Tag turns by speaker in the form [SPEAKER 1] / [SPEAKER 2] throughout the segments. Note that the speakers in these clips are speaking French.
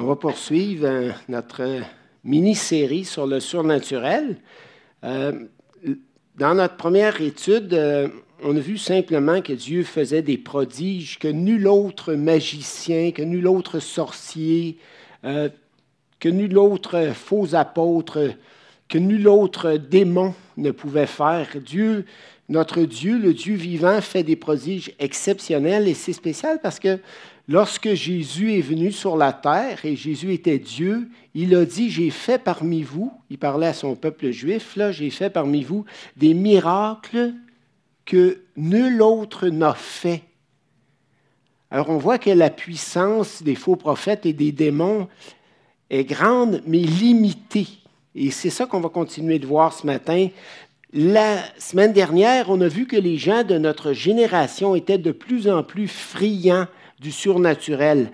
[SPEAKER 1] On va poursuivre euh, notre mini-série sur le surnaturel. Euh, dans notre première étude, euh, on a vu simplement que Dieu faisait des prodiges que nul autre magicien, que nul autre sorcier, que nul autre faux apôtre, que nul autre démon ne pouvait faire. Dieu, notre Dieu, le Dieu vivant, fait des prodiges exceptionnels et c'est spécial parce que Lorsque Jésus est venu sur la terre et Jésus était Dieu, il a dit, j'ai fait parmi vous, il parlait à son peuple juif, là, j'ai fait parmi vous des miracles que nul autre n'a fait. Alors on voit que la puissance des faux prophètes et des démons est grande, mais limitée. Et c'est ça qu'on va continuer de voir ce matin. La semaine dernière, on a vu que les gens de notre génération étaient de plus en plus friands du surnaturel.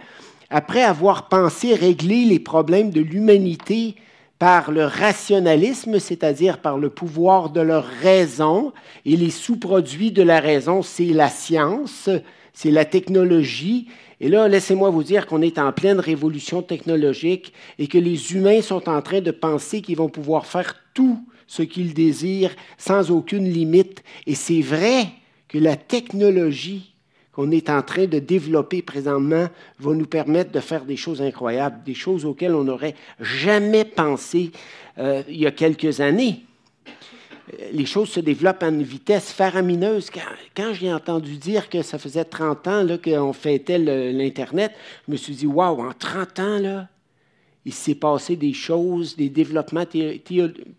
[SPEAKER 1] Après avoir pensé régler les problèmes de l'humanité par le rationalisme, c'est-à-dire par le pouvoir de leur raison, et les sous-produits de la raison, c'est la science, c'est la technologie. Et là, laissez-moi vous dire qu'on est en pleine révolution technologique et que les humains sont en train de penser qu'ils vont pouvoir faire tout ce qu'ils désirent sans aucune limite. Et c'est vrai que la technologie qu'on est en train de développer présentement va nous permettre de faire des choses incroyables, des choses auxquelles on n'aurait jamais pensé euh, il y a quelques années. Les choses se développent à une vitesse faramineuse. Quand, j'ai entendu dire que ça faisait 30 ans qu'on fêtait l'Internet, je me suis dit, waouh, en 30 ans, là, il s'est passé des choses, des développements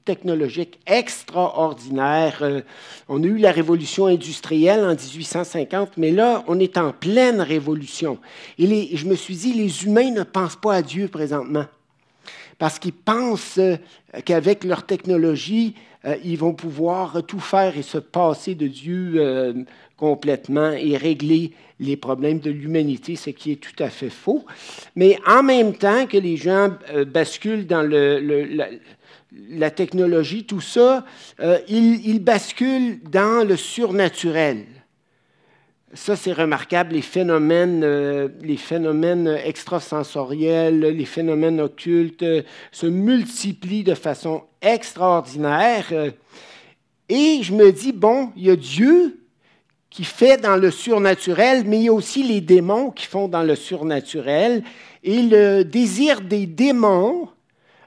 [SPEAKER 1] technologiques extraordinaires. Euh, on a eu la révolution industrielle en 1850, mais là, on est en pleine révolution. Et je me suis dit, les humains ne pensent pas à Dieu présentement, parce qu'ils pensent euh, qu'avec leur technologie, euh, ils vont pouvoir tout faire et se passer de Dieu complètement et régler les problèmes de l'humanité, ce qui est tout à fait faux. Mais en même temps que les gens euh, basculent dans la, technologie, tout ça, euh, ils, basculent dans le surnaturel. Ça, c'est remarquable, les phénomènes, euh, les phénomènes extrasensoriels, les phénomènes occultes se multiplient de façon extraordinaire. Et je me dis, bon, il y a Dieu, qui fait dans le surnaturel, mais il y a aussi les démons qui font dans le surnaturel. Et le désir des démons,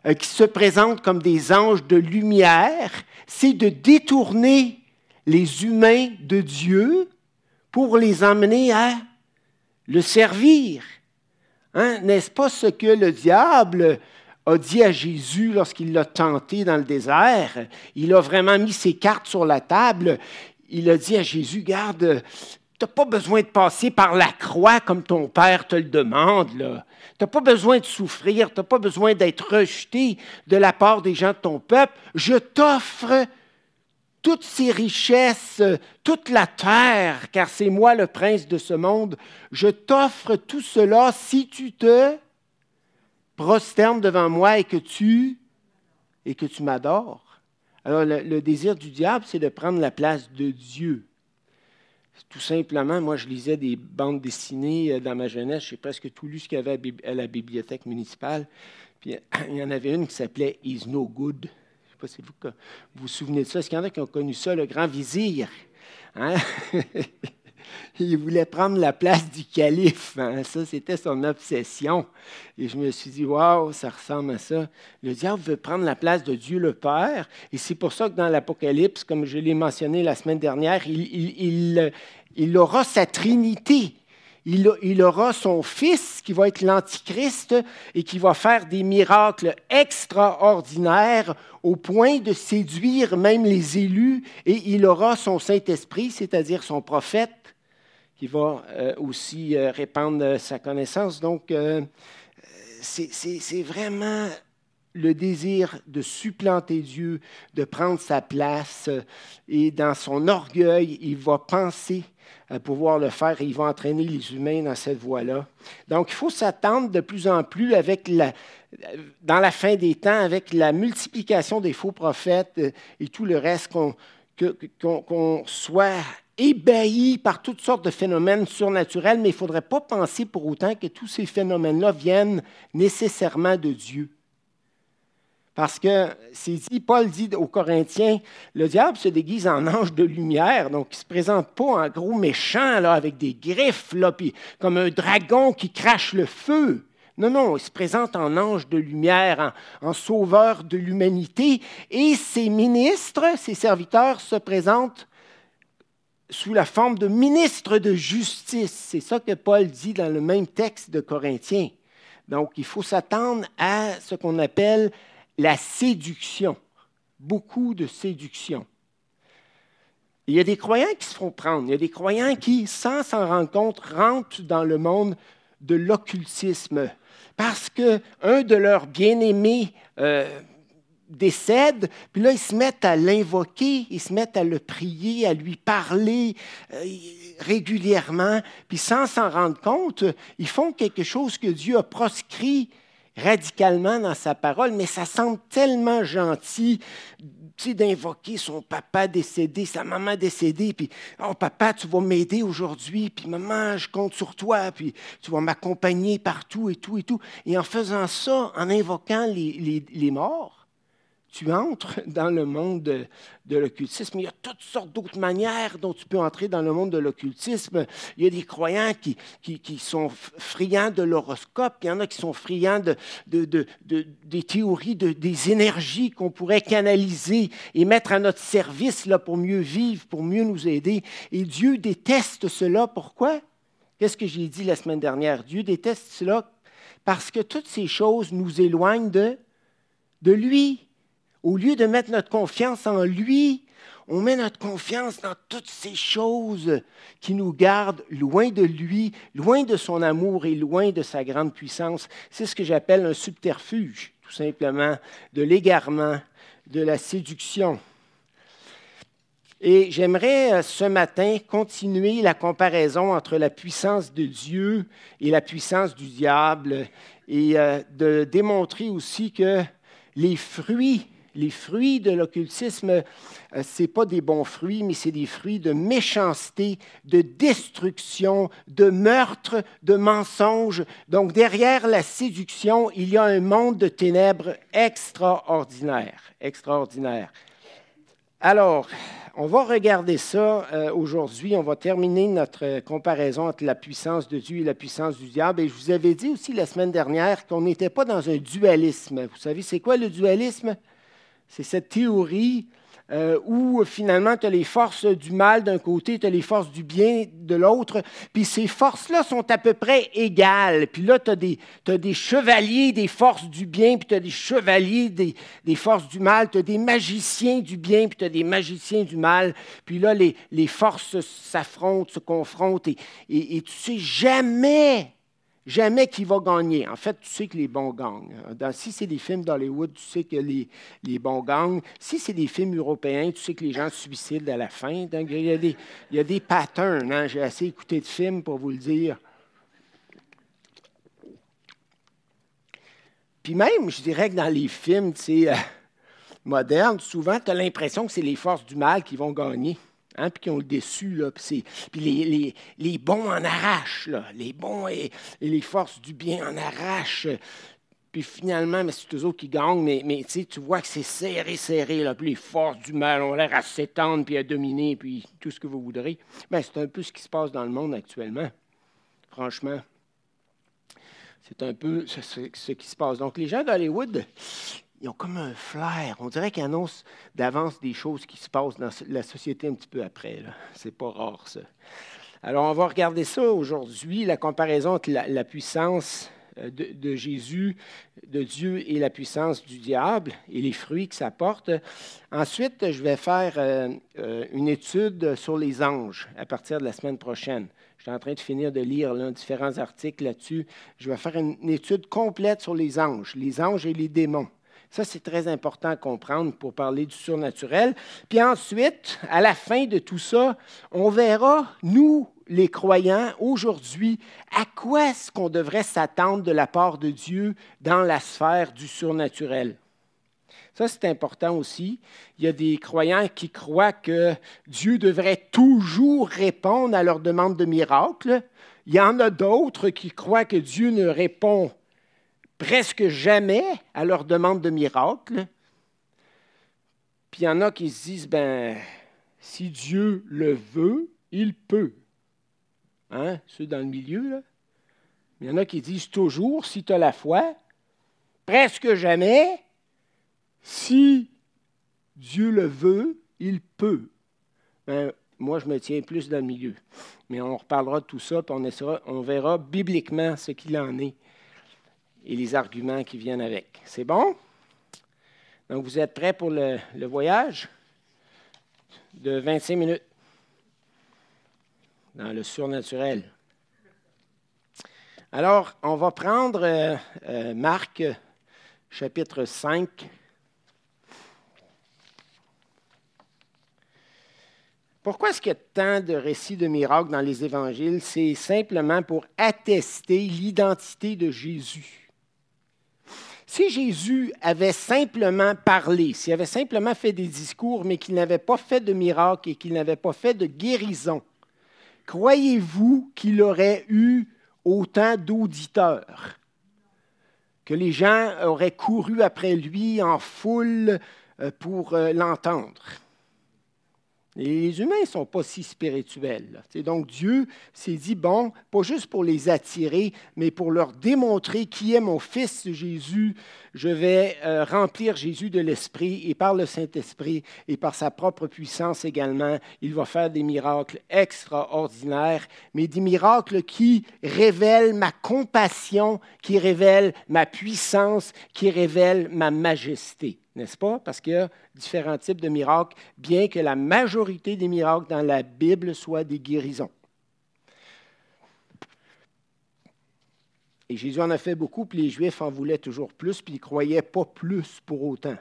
[SPEAKER 1] euh, qui se présentent comme des anges de lumière, c'est de détourner les humains de Dieu pour les emmener à le servir. Hein? N'est-ce pas ce que le diable a dit à Jésus lorsqu'il l'a tenté dans le désert? Il a vraiment mis ses cartes sur la table il a dit à Jésus, garde, tu n'as pas besoin de passer par la croix comme ton Père te le demande. Tu n'as pas besoin de souffrir, tu n'as pas besoin d'être rejeté de la part des gens de ton peuple. Je t'offre toutes ces richesses, toute la terre, car c'est moi le prince de ce monde. Je t'offre tout cela si tu te prosternes devant moi et que tu et que tu m'adores. Alors, le, désir du diable, c'est de prendre la place de Dieu. Tout simplement, moi, je lisais des bandes dessinées euh, dans ma jeunesse. J'ai presque tout lu ce qu'il y avait à la bibliothèque municipale. Puis, il y en avait une qui s'appelait Is No Good. Je ne sais pas si vous vous, souvenez de ça. Est-ce qu'il y en a qui ont connu ça, le grand vizir? Hein? il voulait prendre la place du calife. Hein. Ça, c'était son obsession. Et je me suis dit, waouh, ça ressemble à ça. Le diable veut prendre la place de Dieu le Père. Et c'est pour ça que dans l'Apocalypse, comme je l'ai mentionné la semaine dernière, il, aura sa trinité. Il, il, aura son fils qui va être l'Antichrist et qui va faire des miracles extraordinaires au point de séduire même les élus. Et il aura son Saint-Esprit, c'est-à-dire son prophète, qui va euh, aussi euh, répandre euh, sa connaissance. Donc, c'est vraiment le désir de supplanter Dieu, de prendre sa place. Et dans son orgueil, il va penser à pouvoir le faire et il va entraîner les humains dans cette voie-là. Donc, il faut s'attendre de plus en plus avec la, dans la fin des temps, avec la multiplication des faux prophètes et tout le reste, qu'on soit ébahis par toutes sortes de phénomènes surnaturels, mais il ne faudrait pas penser pour autant que tous ces phénomènes-là viennent nécessairement de Dieu. Parce que c'est dit, Paul dit aux Corinthiens, le diable se déguise en ange de lumière, donc il ne se présente pas en gros méchant là, avec des griffes, là, puis comme un dragon qui crache le feu. Non, non, il se présente en ange de lumière, en sauveur de l'humanité, et ses ministres, ses serviteurs se présentent sous la forme de ministres de justice. C'est ça que Paul dit dans le même texte de Corinthiens. Donc, il faut s'attendre à ce qu'on appelle la séduction, beaucoup de séduction. Il y a des croyants qui se font prendre, il y a des croyants qui, sans s'en rendre compte, rentrent dans le monde de l'occultisme parce qu'un de leurs bien-aimés euh, décède, puis là, ils se mettent à l'invoquer, ils se mettent à le prier, à lui parler euh, régulièrement, puis sans s'en rendre compte, ils font quelque chose que Dieu a proscrit radicalement dans sa parole, mais ça semble tellement gentil d'invoquer son papa décédé, sa maman décédée, puis oh papa, tu vas m'aider aujourd'hui, puis maman, je compte sur toi, puis tu vas m'accompagner partout et tout et tout. Et en faisant ça, en invoquant les morts, tu entres dans le monde de, l'occultisme. Il y a toutes sortes d'autres manières dont tu peux entrer dans le monde de l'occultisme. Il y a des croyants qui, sont friands de l'horoscope, il y en a qui sont friands de, de, des théories, des énergies qu'on pourrait canaliser et mettre à notre service là, pour mieux vivre, pour mieux nous aider. Et Dieu déteste cela. Pourquoi? Qu'est-ce que j'ai dit la semaine dernière? Dieu déteste cela parce que toutes ces choses nous éloignent de lui. Au lieu de mettre notre confiance en lui, on met notre confiance dans toutes ces choses qui nous gardent loin de lui, loin de son amour et loin de sa grande puissance. C'est ce que j'appelle un subterfuge, tout simplement, de l'égarement, de la séduction. Et j'aimerais euh, ce matin continuer la comparaison entre la puissance de Dieu et la puissance du diable et euh, de démontrer aussi que les fruits les fruits de l'occultisme, euh, ce n'est pas des bons fruits, mais c'est des fruits de méchanceté, de destruction, de meurtre, de mensonge. Donc derrière la séduction, il y a un monde de ténèbres extraordinaire, extraordinaire. Alors, on va regarder ça euh, aujourd'hui. On va terminer notre comparaison entre la puissance de Dieu et la puissance du diable. Et je vous avais dit aussi la semaine dernière qu'on n'était pas dans un dualisme. Vous savez, c'est quoi le dualisme? C'est cette théorie euh, où finalement tu as les forces du mal d'un côté, tu as les forces du bien de l'autre, puis ces forces-là sont à peu près égales. Puis là, tu as, des chevaliers des forces du bien, puis tu as des chevaliers des, forces du mal, tu as des magiciens du bien, puis tu as des magiciens du mal. Puis là, les, forces s'affrontent, se confrontent, et tu sais jamais jamais qui va gagner. En fait, tu sais que les bons gagnent. si c'est des films d'Hollywood, tu sais que les, les, bons gagnent. Si c'est des films européens, tu sais que les gens se suicident à la fin. Donc, il, y a des, il y a des patterns. Hein. J'ai assez écouté de films pour vous le dire. Puis même, je dirais que dans les films euh, modernes, souvent, tu as l'impression que c'est les forces du mal qui vont gagner. Hein, puis qui ont le déçu, là, puis, les, les, bons en arrachent, là, les bons et, les forces du bien en arrachent. Puis finalement, c'est eux autres qui gagnent, mais, tu vois que c'est serré, serré, là, puis les forces du mal ont l'air à s'étendre, puis à dominer, puis tout ce que vous voudrez. Ben, c'est un peu ce qui se passe dans le monde actuellement, franchement. C'est un peu ce, ce, qui se passe. Donc, les gens d'Hollywood, ils ont comme un flair. On dirait qu'ils annoncent d'avance des choses qui se passent dans la société un petit peu après. C'est pas rare, ça. Alors, on va regarder ça aujourd'hui, la comparaison entre la, puissance euh, de, Jésus, de Dieu et la puissance du diable et les fruits que ça porte. Ensuite, je vais faire euh, euh, une étude sur les anges à partir de la semaine prochaine. Je suis en train de finir de lire différents articles là-dessus. Je vais faire une étude complète sur les anges, les anges et les démons. Ça, c'est très important à comprendre pour parler du surnaturel. Puis ensuite, à la fin de tout ça, on verra, nous, les croyants, aujourd'hui, à quoi est-ce qu'on devrait s'attendre de la part de Dieu dans la sphère du surnaturel. Ça, c'est important aussi. Il y a des croyants qui croient que Dieu devrait toujours répondre à leurs demandes de miracle. Il y en a d'autres qui croient que Dieu ne répond presque jamais à leurs demandes de miracle. Puis il y en a qui se disent, ben, si Dieu le veut, il peut. Hein? Ceux dans le milieu, là. Il y en a qui disent toujours, si tu as la foi, presque jamais, si Dieu le veut, il peut. Ben, moi, je me tiens plus dans le milieu. Mais on reparlera de tout ça, puis on verra bibliquement ce qu'il en est et les arguments qui viennent avec. C'est bon? Donc, vous êtes prêts pour le, voyage de 25 minutes dans le surnaturel. Alors, on va prendre euh, euh, Marc chapitre 5. Pourquoi est-ce qu'il y a tant de récits de miracles dans les évangiles? C'est simplement pour attester l'identité de Jésus. Si Jésus avait simplement parlé, s'il avait simplement fait des discours, mais qu'il n'avait pas fait de miracles et qu'il n'avait pas fait de guérison, croyez-vous qu'il aurait eu autant d'auditeurs, que les gens auraient couru après lui en foule euh, pour euh, l'entendre? Les humains ne sont pas si spirituels. Donc Dieu s'est dit, bon, pas juste pour les attirer, mais pour leur démontrer qui est mon fils Jésus, je vais euh, remplir Jésus de l'Esprit et par le Saint-Esprit et par sa propre puissance également, il va faire des miracles extraordinaires, mais des miracles qui révèlent ma compassion, qui révèlent ma puissance, qui révèlent ma majesté n'est-ce pas? Parce qu'il y a différents types de miracles, bien que la majorité des miracles dans la Bible soient des guérisons. Et Jésus en a fait beaucoup, puis les Juifs en voulaient toujours plus, puis ils ne croyaient pas plus pour autant.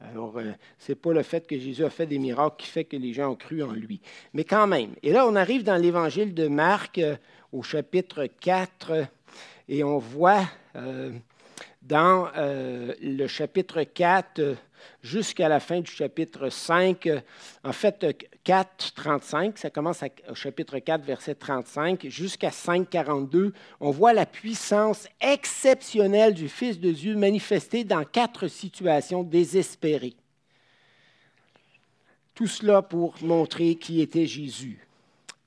[SPEAKER 1] Alors, euh, ce n'est pas le fait que Jésus a fait des miracles qui fait que les gens ont cru en lui. Mais quand même. Et là, on arrive dans l'évangile de Marc euh, au chapitre 4, et on voit euh, dans euh, le chapitre 4 euh, jusqu'à la fin du chapitre 5. En fait, 4, 35, ça commence au chapitre 4, verset 35, jusqu'à 5, 42. On voit la puissance exceptionnelle du Fils de Dieu manifestée dans quatre situations désespérées. Tout cela pour montrer qui était Jésus.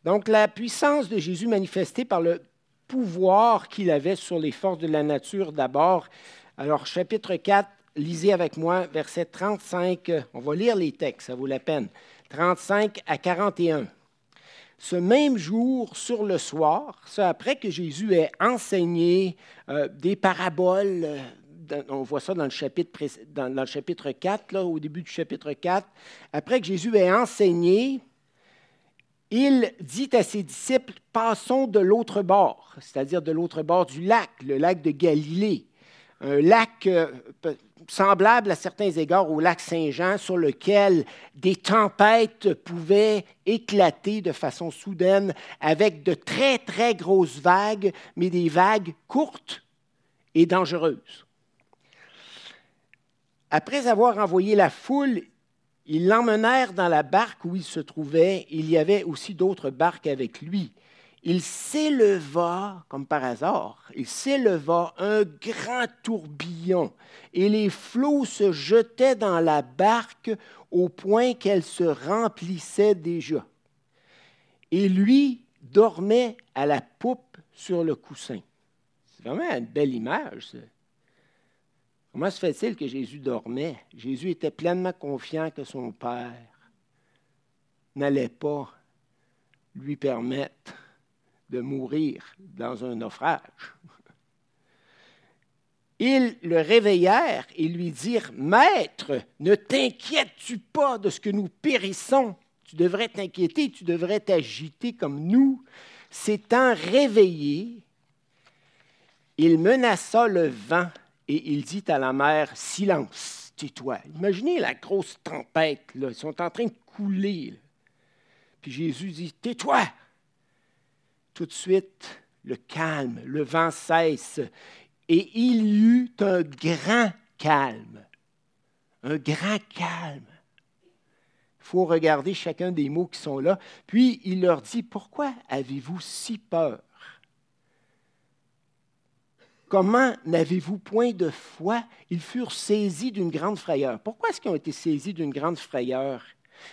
[SPEAKER 1] Donc la puissance de Jésus manifestée par le pouvoir qu'il avait sur les forces de la nature d'abord. Alors, chapitre 4, lisez avec moi, verset 35. On va lire les textes, ça vaut la peine. 35 à 41. Ce même jour, sur le soir, ça après que Jésus ait enseigné euh, des paraboles, euh, on voit ça dans le chapitre, dans le chapitre 4, là, au début du chapitre 4, après que Jésus ait enseigné, il dit à ses disciples, passons de l'autre bord, c'est-à-dire de l'autre bord du lac, le lac de Galilée, un lac euh, semblable à certains égards au lac Saint-Jean, sur lequel des tempêtes pouvaient éclater de façon soudaine avec de très, très grosses vagues, mais des vagues courtes et dangereuses. Après avoir envoyé la foule, ils l'emmenèrent dans la barque où il se trouvait. Il y avait aussi d'autres barques avec lui. Il s'éleva, comme par hasard, il s'éleva un grand tourbillon, et les flots se jetaient dans la barque au point qu'elle se remplissait déjà. Et lui dormait à la poupe sur le coussin. C'est vraiment une belle image. Ça. Comment se fait-il que Jésus dormait? Jésus était pleinement confiant que son Père n'allait pas lui permettre de mourir dans un naufrage. Ils le réveillèrent et lui dirent, Maître, ne t'inquiètes-tu pas de ce que nous périssons? Tu devrais t'inquiéter, tu devrais t'agiter comme nous. S'étant réveillé, il menaça le vent et il dit à la mer, silence, tais-toi. Imaginez la grosse tempête, là. ils sont en train de couler. Puis Jésus dit, tais-toi. Tout de suite, le calme, le vent cesse, et il y eut un grand calme. un grand calme. Il faut regarder chacun des mots qui sont là. Puis il leur dit, pourquoi avez-vous si peur? Comment n'avez-vous point de foi? Ils furent saisis d'une grande frayeur. Pourquoi est-ce qu'ils ont été saisis d'une grande frayeur?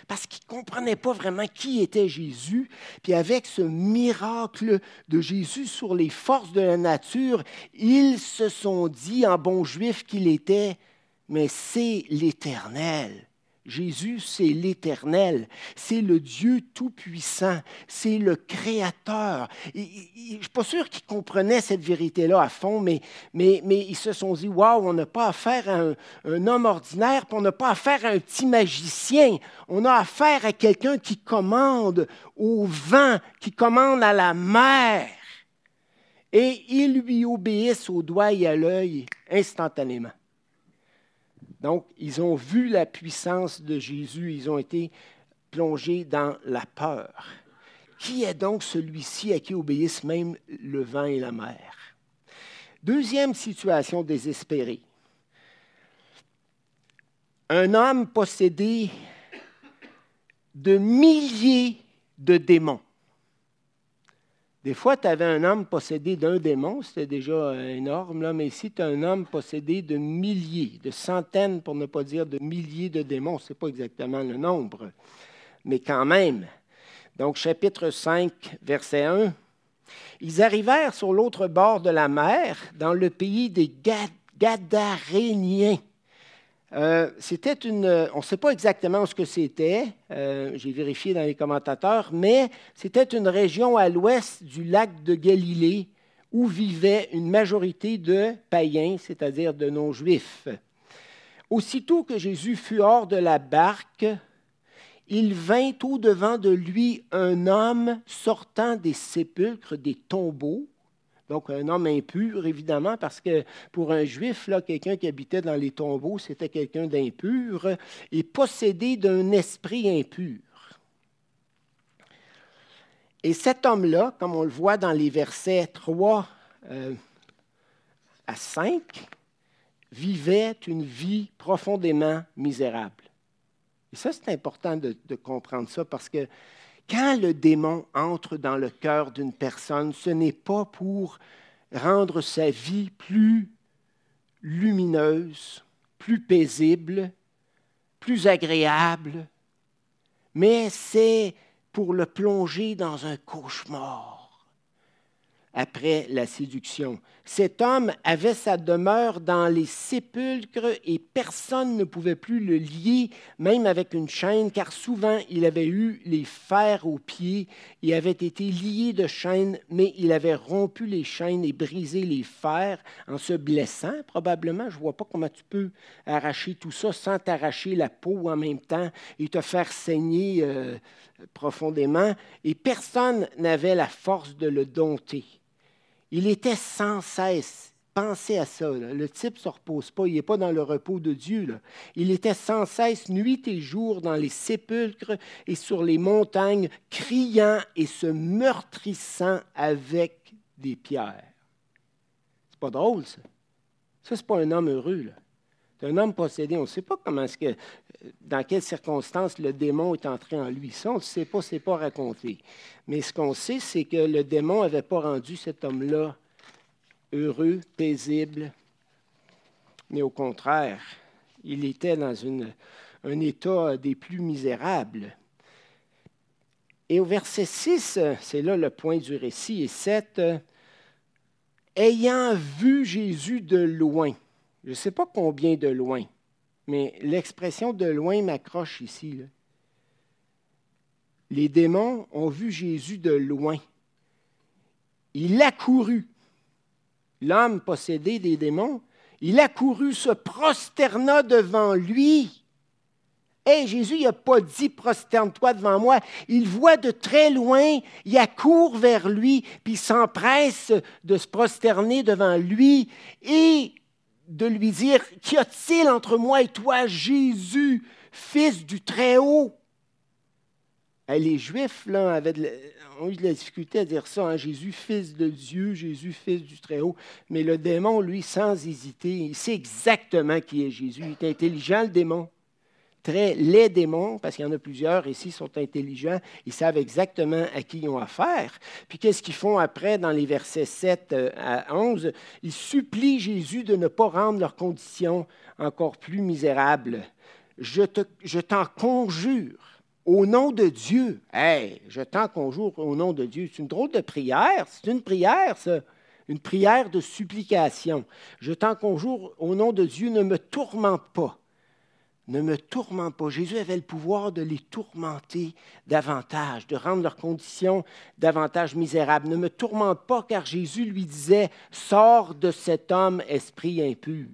[SPEAKER 1] Parce qu'ils ne comprenaient pas vraiment qui était Jésus. Puis avec ce miracle de Jésus sur les forces de la nature, ils se sont dit en bon juif qu'il était, mais c'est l'Éternel. Jésus, c'est l'Éternel, c'est le Dieu Tout-Puissant, c'est le Créateur. je ne suis pas sûr qu'ils comprenaient cette vérité-là à fond, mais, mais, mais, ils se sont dit, waouh, on n'a pas affaire à un, un homme ordinaire, on n'a pas affaire à un petit magicien, on a affaire à quelqu'un qui commande au vent, qui commande à la mer. Et ils lui obéissent au doigt et à l'œil instantanément. Donc, ils ont vu la puissance de Jésus, ils ont été plongés dans la peur. Qui est donc celui-ci à qui obéissent même le vent et la mer? Deuxième situation désespérée. Un homme possédé de milliers de démons. Des fois, tu avais un homme possédé d'un démon, c'était déjà euh, énorme, là, mais ici, tu as un homme possédé de milliers, de centaines, pour ne pas dire de milliers de démons. Ce n'est pas exactement le nombre, mais quand même. Donc, chapitre 5, verset 1. Ils arrivèrent sur l'autre bord de la mer, dans le pays des Gadaréniens. Euh, c'était une, on ne sait pas exactement ce que c'était, euh, j'ai vérifié dans les commentateurs, mais c'était une région à l'ouest du lac de Galilée où vivait une majorité de païens, c'est-à-dire de non-juifs. Aussitôt que Jésus fut hors de la barque, il vint au-devant de lui un homme sortant des sépulcres, des tombeaux, donc, un homme impur, évidemment, parce que pour un juif, là, quelqu'un qui habitait dans les tombeaux, c'était quelqu'un d'impur et possédé d'un esprit impur. Et cet homme-là, comme on le voit dans les versets 3 euh, à 5, vivait une vie profondément misérable. Et ça, c'est important de, de comprendre ça parce que quand le démon entre dans le cœur d'une personne, ce n'est pas pour rendre sa vie plus lumineuse, plus paisible, plus agréable, mais c'est pour le plonger dans un cauchemar après la séduction. Cet homme avait sa demeure dans les sépulcres et personne ne pouvait plus le lier, même avec une chaîne, car souvent il avait eu les fers aux pieds et avait été lié de chaînes, mais il avait rompu les chaînes et brisé les fers en se blessant probablement. Je ne vois pas comment tu peux arracher tout ça sans t'arracher la peau en même temps et te faire saigner euh, profondément. Et personne n'avait la force de le dompter. Il était sans cesse. Pensez à ça. Le type ne se repose pas. Il n'est pas dans le repos de Dieu. Il était sans cesse, nuit et jour, dans les sépulcres et sur les montagnes, criant et se meurtrissant avec des pierres. C'est pas drôle, ça. Ça, c'est pas un homme heureux. C'est un homme possédé. On ne sait pas comment que dans quelles circonstances le démon est entré en lui. Ça, on ne sait pas, ce n'est pas raconté. Mais ce qu'on sait, c'est que le démon n'avait pas rendu cet homme-là heureux, paisible, mais au contraire, il était dans un état des plus misérables. Et au verset 6, c'est là le point du récit, et 7, ayant vu Jésus de loin, je ne sais pas combien de loin, mais l'expression de loin m'accroche ici. Les démons ont vu Jésus de loin. Il a couru. L'homme possédé des démons, il a couru, se prosterna devant lui. Hé, Jésus, il n'a pas dit prosterne-toi devant moi. Il voit de très loin, il accourt vers lui, puis s'empresse de se prosterner devant lui. Et de lui dire, Qu'y a-t-il entre moi et toi, Jésus, fils du Très-Haut? les Juifs ont eu de la difficulté à dire ça, hein, Jésus, fils de Dieu, Jésus, fils du Très-Haut. Mais le démon, lui, sans hésiter, il sait exactement qui est Jésus. Il est intelligent, le démon. Très, les démons, parce qu'il y en a plusieurs ici, sont intelligents, ils savent exactement à qui ils ont affaire. Puis qu'est-ce qu'ils font après dans les versets 7 euh, à 11? Ils supplient Jésus de ne pas rendre leur condition encore plus misérable. Je, te, je t'en conjure au nom de Dieu. Hey, je t'en conjure au nom de Dieu. C'est une drôle de prière. C'est une prière, ça. Une prière de supplication. Je t'en conjure au nom de Dieu, ne me tourmente pas. Ne me tourmente pas. Jésus avait le pouvoir de les tourmenter davantage, de rendre leurs conditions davantage misérables. Ne me tourmente pas, car Jésus lui disait, Sors de cet homme, esprit impur.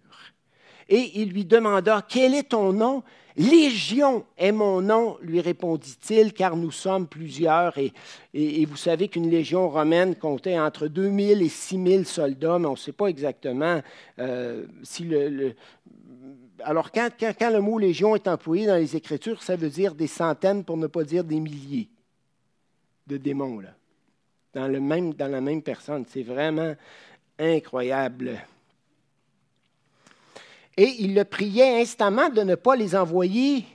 [SPEAKER 1] Et il lui demanda, Quel est ton nom? Légion est mon nom, lui répondit-il, car nous sommes plusieurs. Et, vous savez qu'une légion romaine comptait entre 2000 et 6000 soldats, mais on ne sait pas exactement euh, si le, Alors, quand, le mot légion est employé dans les Écritures, ça veut dire des centaines, pour ne pas dire des milliers de démons, dans, dans la même personne. C'est vraiment incroyable. Et il le priait instamment de ne pas les envoyer.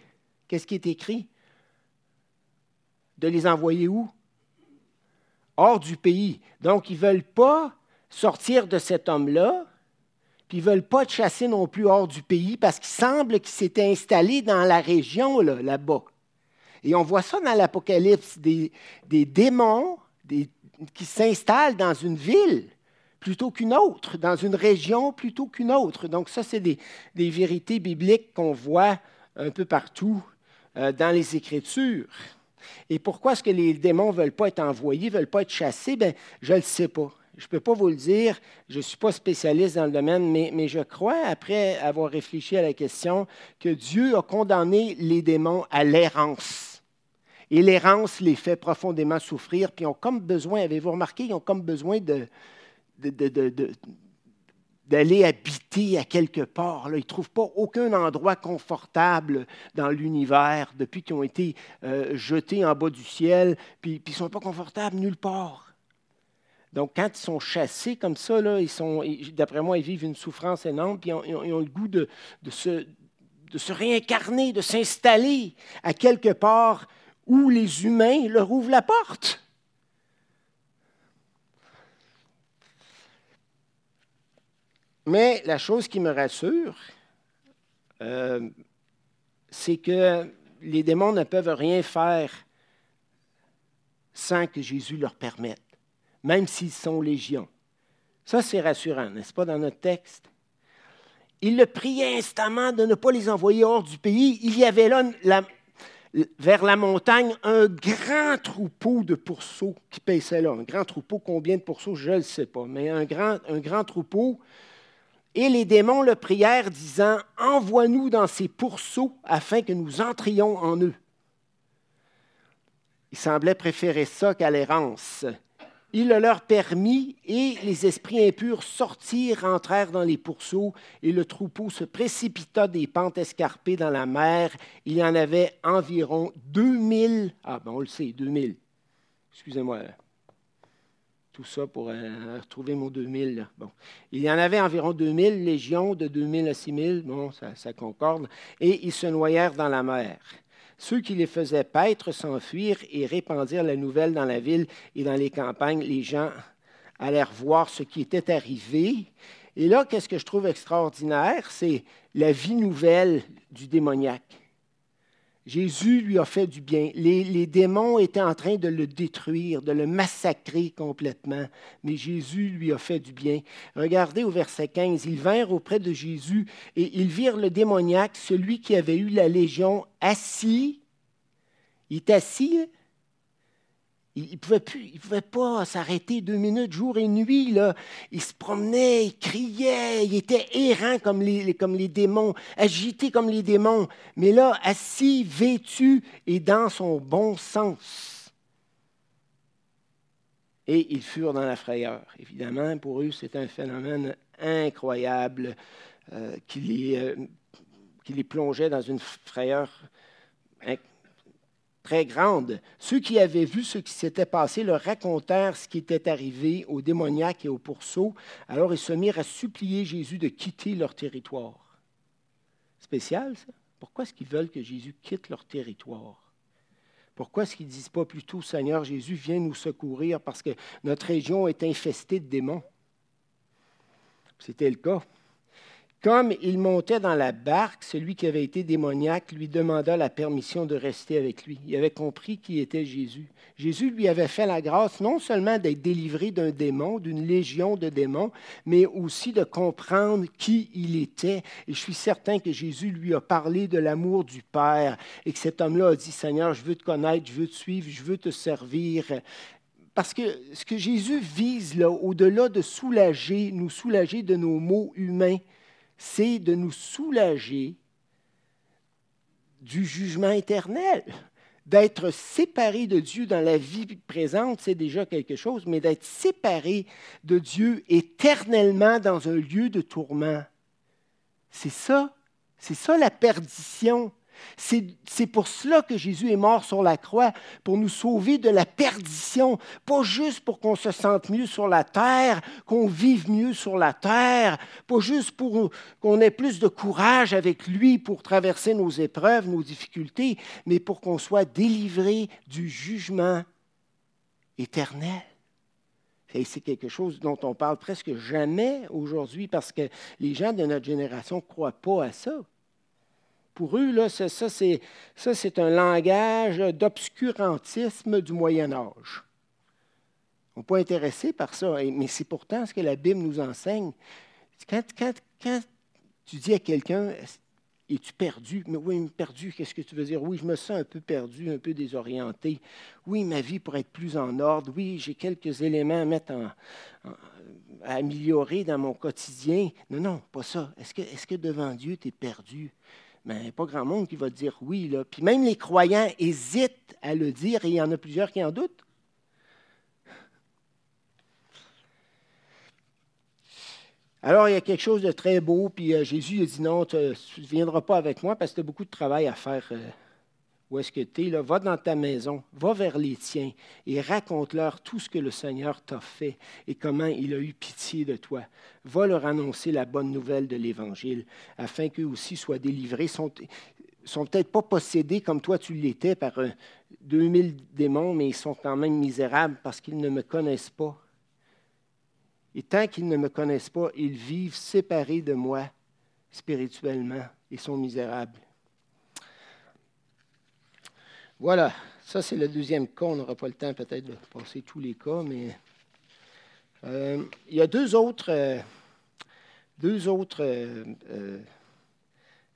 [SPEAKER 1] Qu'est-ce qui est écrit? De les envoyer où? Hors du pays. Donc, ils ne veulent pas sortir de cet homme-là, puis ils ne veulent pas te chasser non plus hors du pays parce qu'il semble qu'il s'était installé dans la région là, bas Et on voit ça dans l'Apocalypse, des, démons qui s'installent dans une ville plutôt qu'une autre, dans une région plutôt qu'une autre. Donc ça, c'est des, vérités bibliques qu'on voit un peu partout euh, dans les Écritures. Et pourquoi est-ce que les démons ne veulent pas être envoyés, ne veulent pas être chassés? Bien, je ne le sais pas. Je ne peux pas vous le dire, je ne suis pas spécialiste dans le domaine, mais, je crois, après avoir réfléchi à la question, que Dieu a condamné les démons à l'errance. Et l'errance les fait profondément souffrir, puis ils ont comme besoin, avez-vous remarqué, ils ont comme besoin d'aller habiter à quelque part. Ils ne trouvent pas aucun endroit confortable dans l'univers depuis qu'ils ont été euh, jetés en bas du ciel, puis, ils ne sont pas confortables nulle part. Donc, quand ils sont chassés comme ça, là, d'après moi, ils vivent une souffrance énorme, puis ils ont, le goût de, se, de se réincarner, de s'installer à quelque part où les humains leur ouvrent la porte. Mais la chose qui me rassure, euh, c'est que les démons ne peuvent rien faire sans que Jésus leur permette, même s'ils sont légions. Ça, c'est rassurant, n'est-ce pas, dans notre texte? Il le priait instamment de ne pas les envoyer hors du pays. Il y avait là, vers la montagne, un grand troupeau de pourceaux qui paissait là. Un grand troupeau, combien de pourceaux, je ne le sais pas, mais un grand, un grand troupeau et les démons le prièrent, disant, Envoie-nous dans ces pourceaux afin que nous entrions en eux. Ils semblaient préférer ça qu'à l'errance. Il le leur permit, et les esprits impurs sortirent, entrèrent dans les pourceaux, et le troupeau se précipita des pentes escarpées dans la mer. Il y en avait environ 2000. Ah, ben on le sait, 2000. Excusez-moi tout ça pour euh, retrouver mon 2000. Bon. Il y en avait environ 2000 légions, de 2000 à 6000, bon, ça, ça concorde, et ils se noyèrent dans la mer. Ceux qui les faisaient paître s'enfuirent et répandirent la nouvelle dans la ville et dans les campagnes. Les gens allèrent voir ce qui était arrivé. Et là, qu'est-ce que je trouve extraordinaire? C'est la vie nouvelle du démoniaque. Jésus lui a fait du bien. Les, démons étaient en train de le détruire, de le massacrer complètement, mais Jésus lui a fait du bien. Regardez au verset 15, ils vinrent auprès de Jésus et ils virent le démoniaque, celui qui avait eu la légion, assis. Il est assis, il ne pouvait, pas s'arrêter deux minutes, jour et nuit. Là. Il se promenait, il criait, il était errant comme les, démons, agité comme les démons, mais là, assis, vêtu et dans son bon sens. Et ils furent dans la frayeur. Évidemment, pour eux, c'est un phénomène incroyable qui, les, qui les plongeait dans une frayeur très grande. Ceux qui avaient vu ce qui s'était passé leur racontèrent ce qui était arrivé aux démoniaques et aux pourceaux. Alors ils se mirent à supplier Jésus de quitter leur territoire. Spécial, ça? Pourquoi est-ce qu'ils veulent que Jésus quitte leur territoire? Pourquoi est-ce qu'ils ne disent pas plutôt, Seigneur Jésus, viens nous secourir parce que notre région est infestée de démons? C'était le cas. Comme il montait dans la barque, celui qui avait été démoniaque lui demanda la permission de rester avec lui. Il avait compris qui était Jésus. Jésus lui avait fait la grâce non seulement d'être délivré d'un démon, d'une légion de démons, mais aussi de comprendre qui il était. Et je suis certain que Jésus lui a parlé de l'amour du Père et que cet homme-là a dit, Seigneur, je veux te connaître, je veux te suivre, je veux te servir. Parce que ce que Jésus vise là, au-delà de soulager, nous soulager de nos maux humains, c'est de nous soulager du jugement éternel. D'être séparé de Dieu dans la vie présente, c'est déjà quelque chose, mais d'être séparé de Dieu éternellement dans un lieu de tourment, c'est ça. C'est ça la perdition. C'est pour cela que Jésus est mort sur la croix, pour nous sauver de la perdition, pas juste pour qu'on se sente mieux sur la terre, qu'on vive mieux sur la terre, pas juste pour qu'on ait plus de courage avec lui pour traverser nos épreuves, nos difficultés, mais pour qu'on soit délivré du jugement éternel. C'est quelque chose dont on parle presque jamais aujourd'hui parce que les gens de notre génération ne croient pas à ça. Pour eux, ça, c'est, un langage d'obscurantisme du Moyen Âge. On n'est pas intéressé par ça, mais c'est pourtant ce que la Bible nous enseigne. Quand, tu dis à quelqu'un, es-tu perdu? Mais oui, perdu, qu'est-ce que tu veux dire? Oui, je me sens un peu perdu, un peu désorienté. Oui, ma vie pourrait être plus en ordre. Oui, j'ai quelques éléments à en, améliorer dans mon quotidien. Non, non, pas ça. Est-ce que, est-ce que devant Dieu, tu es perdu? Mais pas grand monde qui va dire oui. Là. Puis même les croyants hésitent à le dire et il y en a plusieurs qui en doutent. Alors, il y a quelque chose de très beau, puis euh, Jésus a dit non, tu ne viendras pas avec moi parce que tu as beaucoup de travail à faire. Euh, où est-ce que tu es, va dans ta maison, va vers les tiens et raconte-leur tout ce que le Seigneur t'a fait et comment il a eu pitié de toi. Va leur annoncer la bonne nouvelle de l'Évangile afin qu'eux aussi soient délivrés. Ils sont, sont peut-être pas possédés comme toi tu l'étais par 2000 démons, mais ils sont quand même misérables parce qu'ils ne me connaissent pas. Et tant qu'ils ne me connaissent pas, ils vivent séparés de moi spirituellement et sont misérables. Voilà, ça c'est le deuxième cas. On n'aura pas le temps peut-être de passer tous les cas, mais euh, il y a deux autres, euh, euh,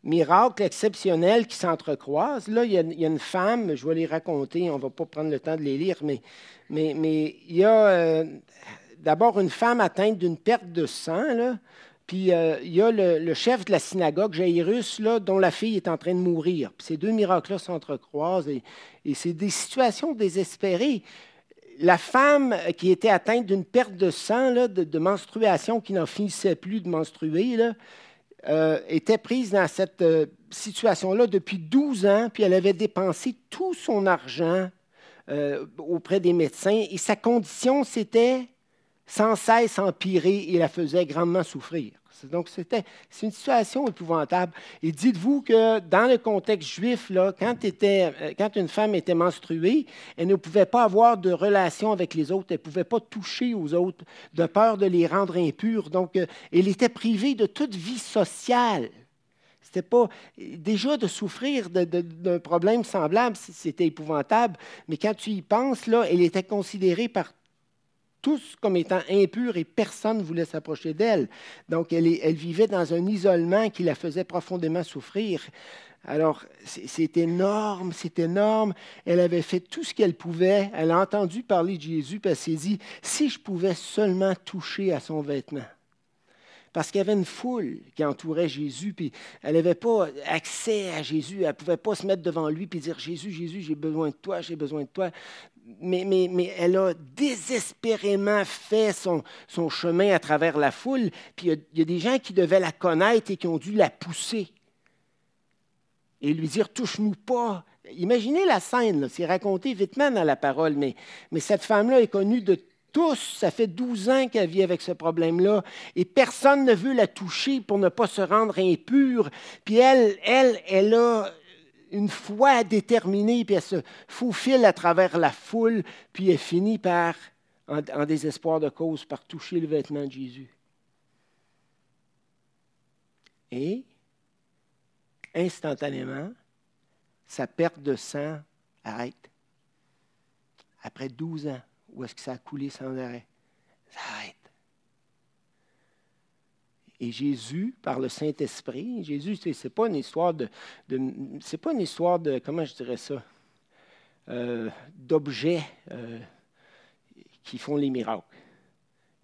[SPEAKER 1] miracles exceptionnels qui s'entrecroisent. Là, il y, a, une femme, je vais les raconter, on ne va pas prendre le temps de les lire, mais, il y a d'abord une femme atteinte d'une perte de sang. Puis euh, il y a le, chef de la synagogue, Jairus, là, dont la fille est en train de mourir. Puis ces deux miracles-là s'entrecroisent et, c'est des situations désespérées. La femme qui était atteinte d'une perte de sang, de, menstruation, qui n'en finissait plus de menstruer, euh, était prise dans cette euh, situation-là depuis 12 ans, puis elle avait dépensé tout son argent auprès des médecins, et sa condition, c'était sans cesse empirer et la faisait grandement souffrir. Donc, c'était, c'est une situation épouvantable. Et dites-vous que dans le contexte juif, là, quand, euh, quand une femme était menstruée, elle ne pouvait pas avoir de relation avec les autres, elle ne pouvait pas toucher aux autres de peur de les rendre impurs. Donc, euh, elle était privée de toute vie sociale. C'était pas déjà de souffrir d'un problème semblable, c'était épouvantable. Mais quand tu y penses, là, elle était considérée par tous comme étant impurs et personne ne voulait s'approcher d'elle. Donc, elle, vivait dans un isolement qui la faisait profondément souffrir. Alors, c'est énorme, c'est énorme. Elle avait fait tout ce qu'elle pouvait. Elle a entendu parler de Jésus, puis elle s'est dit, si je pouvais seulement toucher à son vêtement. Parce qu'il y avait une foule qui entourait Jésus, puis elle n'avait pas accès à Jésus. Elle ne pouvait pas se mettre devant lui et dire Jésus, Jésus, j'ai besoin de toi, j'ai besoin de toi mais, mais, mais, elle a désespérément fait son, chemin à travers la foule. Puis il y, a, des gens qui devaient la connaître et qui ont dû la pousser et lui dire Touche-nous pas, Imaginez la scène, c'est raconté vitement dans la parole, mais, mais cette femme-là est connue de tous. Ça fait 12 ans qu'elle vit avec ce problème-là et personne ne veut la toucher pour ne pas se rendre impure. Puis elle, elle, elle a une foi déterminée, puis elle se faufile à travers la foule, puis elle finit par, en désespoir de cause, par toucher le vêtement de Jésus. Et instantanément, sa perte de sang arrête. Après 12 ans, où est-ce que ça a coulé sans arrêt? Ça arrête. Et Jésus, par le Saint-Esprit, Jésus, ce n'est pas une histoire de, c'est pas une histoire de, comment je dirais ça, euh, d'objets euh, qui font les miracles.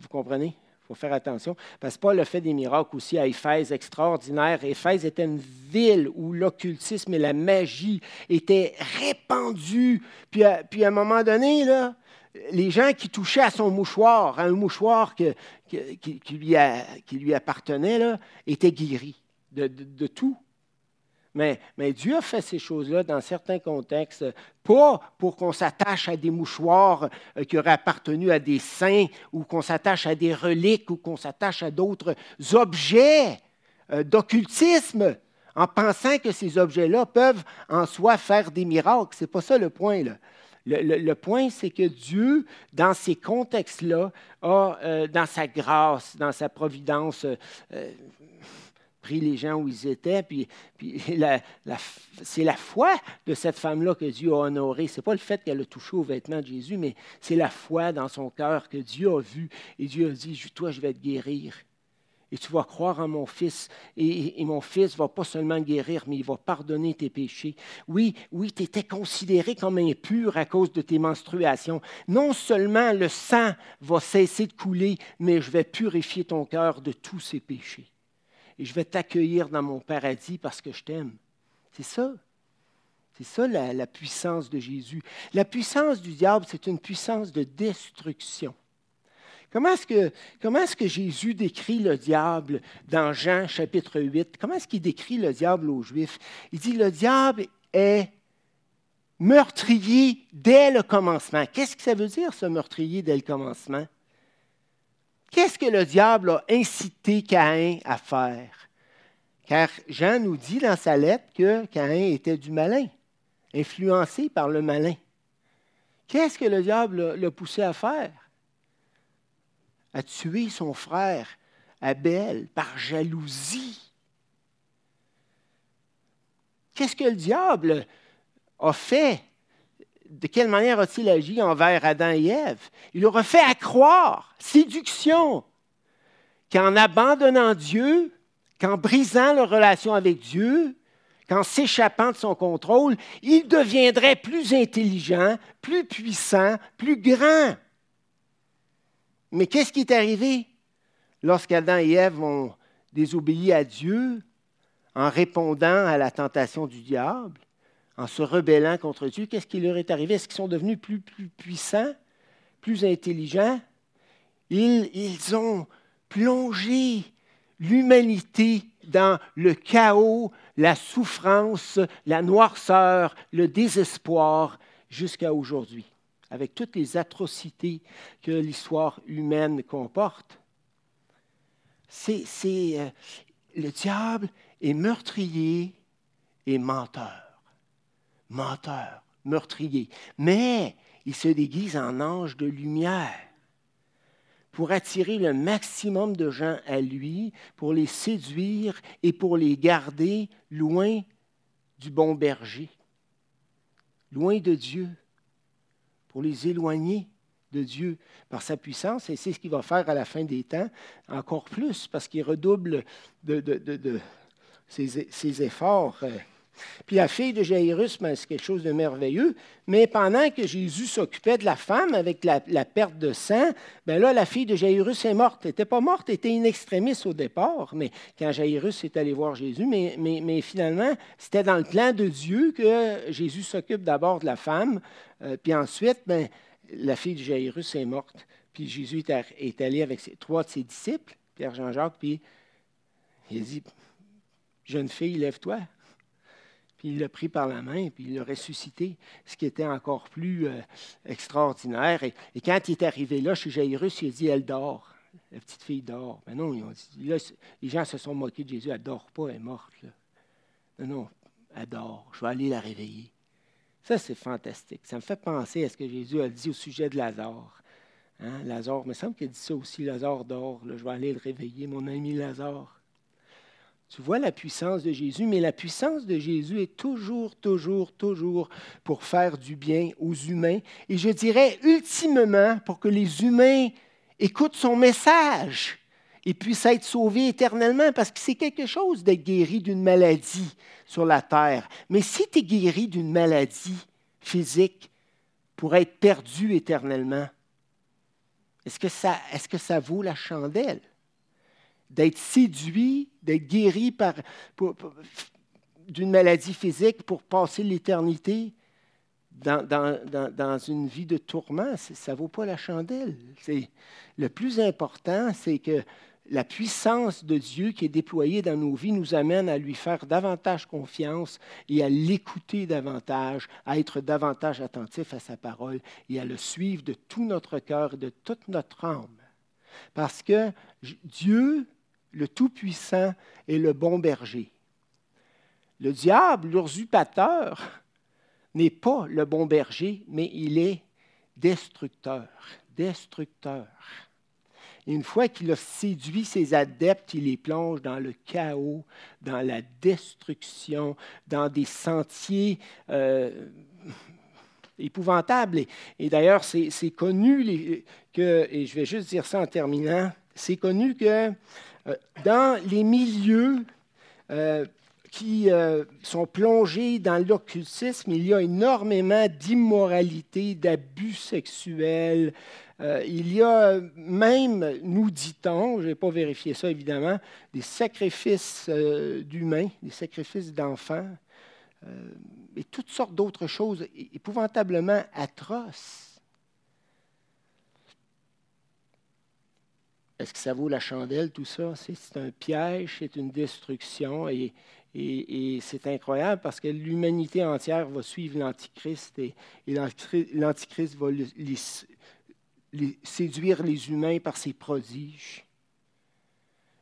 [SPEAKER 1] Vous comprenez? faut faire attention. Parce que Paul a fait des miracles aussi à Éphèse extraordinaires. Éphèse était une ville où l'occultisme et la magie étaient répandus. Puis puis à un moment donné, là, les gens qui touchaient à son mouchoir, à un mouchoir qui, lui, appartenait, étaient guéris de tout. Mais, Dieu a fait ces choses-là dans certains contextes, pas pour qu'on s'attache à des mouchoirs euh, qui auraient appartenu à des saints, ou qu'on s'attache à des reliques, ou qu'on s'attache à d'autres objets euh, d'occultisme, en pensant que ces objets-là peuvent en soi faire des miracles. Ce n'est pas ça le point. Le, point, c'est que Dieu, dans ces contextes-là, a, euh, dans sa grâce, dans sa providence, pris les gens où ils étaient, puis, puis c'est la foi de cette femme-là que Dieu a honorée. Ce n'est pas le fait qu'elle a touché aux vêtements de Jésus, mais c'est la foi dans son cœur que Dieu a vu. Et Dieu a dit, toi, je vais te guérir. Et tu vas croire en mon Fils. Et, mon Fils va pas seulement guérir, mais il va pardonner tes péchés. Oui, oui, tu étais considéré comme impur à cause de tes menstruations. Non seulement le sang va cesser de couler, mais je vais purifier ton cœur de tous ses péchés et je vais t'accueillir dans mon paradis parce que je t'aime. C'est ça. C'est ça la, puissance de Jésus. La puissance du diable, c'est une puissance de destruction. Comment est-ce que, Jésus décrit le diable dans Jean chapitre 8? Comment est-ce qu'il décrit le diable aux Juifs? Il dit, le diable est meurtrier dès le commencement. Qu'est-ce que ça veut dire, ce meurtrier dès le commencement? Qu'est-ce que le diable a incité Caïn à faire? Car Jean nous dit dans sa lettre que Caïn était du malin, influencé par le malin. Qu'est-ce que le diable l'a poussé à faire? À tuer son frère Abel par jalousie. Qu'est-ce que le diable a fait? De quelle manière a-t-il agi envers Adam et Ève? Il leur a fait accroire, séduction, qu'en abandonnant Dieu, qu'en brisant leur relation avec Dieu, qu'en s'échappant de son contrôle, il deviendrait plus intelligent, plus puissant, plus grand. Mais qu'est-ce qui est arrivé? lorsqu'Adam et Ève ont désobéi à Dieu en répondant à la tentation du diable? en se rebellant contre Dieu, qu'est-ce qui leur est arrivé? Est-ce qu'ils sont devenus plus, puissants, plus intelligents? Ils ont plongé l'humanité dans le chaos, la souffrance, la noirceur, le désespoir jusqu'à aujourd'hui, avec toutes les atrocités que l'histoire humaine comporte. C'est, euh, le diable est meurtrier et menteur menteur, meurtrier. Mais il se déguise en ange de lumière pour attirer le maximum de gens à lui, pour les séduire et pour les garder loin du bon berger, loin de Dieu, pour les éloigner de Dieu par sa puissance. Et c'est ce qu'il va faire à la fin des temps, encore plus, parce qu'il redouble de, ses, efforts. Puis la fille de Jairus, ben, c'est quelque chose de merveilleux. Mais pendant que Jésus s'occupait de la femme avec la, perte de sang, ben là, la fille de Jairus est morte. Elle n'était pas morte, elle était in extremis au départ, mais quand Jairus est allé voir Jésus, mais, finalement, c'était dans le plan de Dieu que Jésus s'occupe d'abord de la femme, euh, puis ensuite, ben, la fille de Jairus est morte. Puis Jésus est allé avec ses, trois de ses disciples, Pierre, Jean-Jacques, puis il dit, jeune fille, lève-toi. Puis il l'a pris par la main, puis il l'a ressuscité, ce qui était encore plus euh, extraordinaire. Et, quand il est arrivé là, chez Jairus, il a dit Elle dort. La petite fille dort. Mais non, les gens se sont moqués de Jésus. Elle dort pas, elle est morte. Non, non, elle dort. Je vais aller la réveiller. Ça, c'est fantastique. Ça me fait penser à ce que Jésus a dit au sujet de Lazare. Hein? Lazare, il me semble qu'il dit ça aussi. Lazare dort. je vais aller le réveiller, mon ami Lazare. Tu vois la puissance de Jésus, mais la puissance de Jésus est toujours, toujours, toujours pour faire du bien aux humains. Et je dirais ultimement pour que les humains écoutent son message et puissent être sauvés éternellement, parce que c'est quelque chose d'être guéri d'une maladie sur la terre. Mais si tu es guéri d'une maladie physique pour être perdu éternellement, est-ce que ça, est-ce que ça vaut la chandelle? D'être séduit, d'être guéri par, d'une maladie physique pour passer l'éternité dans, dans, une vie de tourment, ça ne vaut pas la chandelle. C'est, le plus important, c'est que la puissance de Dieu qui est déployée dans nos vies nous amène à lui faire davantage confiance et à l'écouter davantage, à être davantage attentif à sa parole et à le suivre de tout notre cœur et de toute notre âme. Parce que Dieu le Tout-Puissant est le bon berger. Le diable, l'usurpateur, n'est pas le bon berger, mais il est destructeur. Destructeur. une fois qu'il a séduit ses adeptes, il les plonge dans le chaos, dans la destruction, dans des sentiers euh, épouvantables. Et, d'ailleurs, c'est connu que, et je vais juste dire ça en terminant, c'est connu que dans les milieux euh, qui euh, sont plongés dans l'occultisme, il y a énormément d'immoralité, d'abus sexuels. il y a même, nous dit-on, je n'ai pas vérifié ça évidemment, des sacrifices d'humains, des sacrifices d'enfants, et toutes sortes d'autres choses épouvantablement atroces. Est-ce que ça vaut la chandelle, tout ça? C'est un piège, c'est une destruction et, c'est incroyable parce que l'humanité entière va suivre l'Antichrist et, l'Antichrist va séduire les humains par ses prodiges.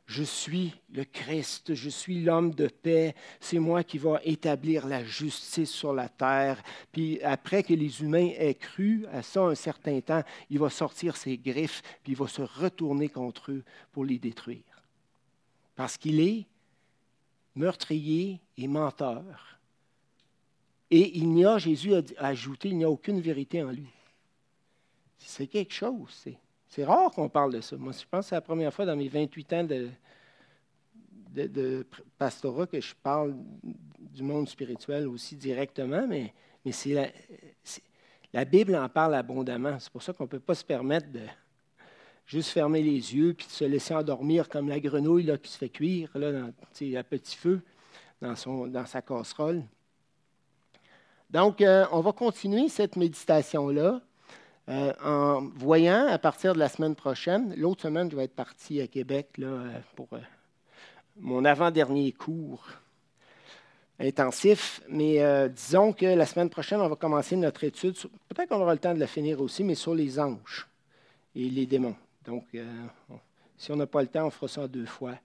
[SPEAKER 1] Je suis le Christ, je suis l'homme de paix, c'est moi qui va établir la justice sur la terre. Puis après que les humains aient cru à ça un certain temps, il va sortir ses griffes, puis il va se retourner contre eux pour les détruire. Parce qu'il est meurtrier et menteur. Et il n'y a, Jésus a ajouté, il n'y a aucune vérité en lui. C'est quelque chose, c'est. C'est rare qu'on parle de ça. Moi, je pense que c'est la première fois dans mes 28 ans de, pastorat que je parle du monde spirituel aussi directement, mais, la, Bible en parle abondamment. C'est pour ça qu'on ne peut pas se permettre de juste fermer les yeux puis de se laisser endormir comme la grenouille là, qui se fait cuire là, dans, à petit feu dans sa casserole. Donc, euh, on va continuer cette méditation-là. Euh, en voyant à partir de la semaine prochaine, l'autre semaine, je vais être parti à Québec euh, pour euh, mon avant-dernier cours intensif, mais disons que la semaine prochaine, on va commencer notre étude, peut-être qu'on aura le temps de la finir aussi, mais sur les anges et les démons. Donc, si on n'a pas le temps, on fera ça deux fois.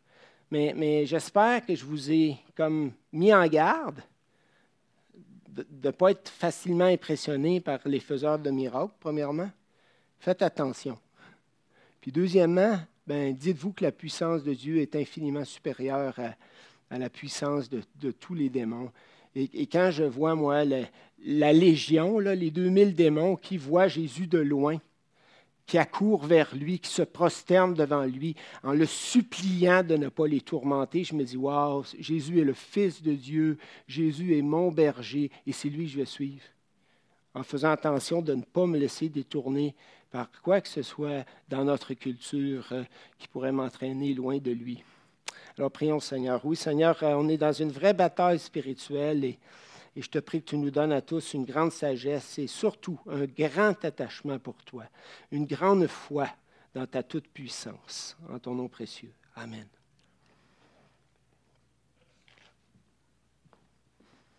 [SPEAKER 1] Mais, mais j'espère que je vous ai comme mis en garde de ne pas être facilement impressionné par les faiseurs de miracles, premièrement. Faites attention. Puis deuxièmement, ben, dites-vous que la puissance de Dieu est infiniment supérieure à, la puissance de, tous les démons. Et, quand je vois, moi, la, légion, là, les 2000 démons qui voient Jésus de loin, qui accourent vers lui, qui se prosternent devant lui en le suppliant de ne pas les tourmenter. Je me dis, waouh, Jésus est le Fils de Dieu, Jésus est mon berger et c'est lui que je vais suivre. En faisant attention de ne pas me laisser détourner par quoi que ce soit dans notre culture euh, qui pourrait m'entraîner loin de lui. Alors prions Seigneur. Oui, Seigneur, euh, on est dans une vraie bataille spirituelle et et je te prie que tu nous donnes à tous une grande sagesse et surtout un grand attachement pour toi, une grande foi dans ta toute-puissance. En ton nom précieux. Amen.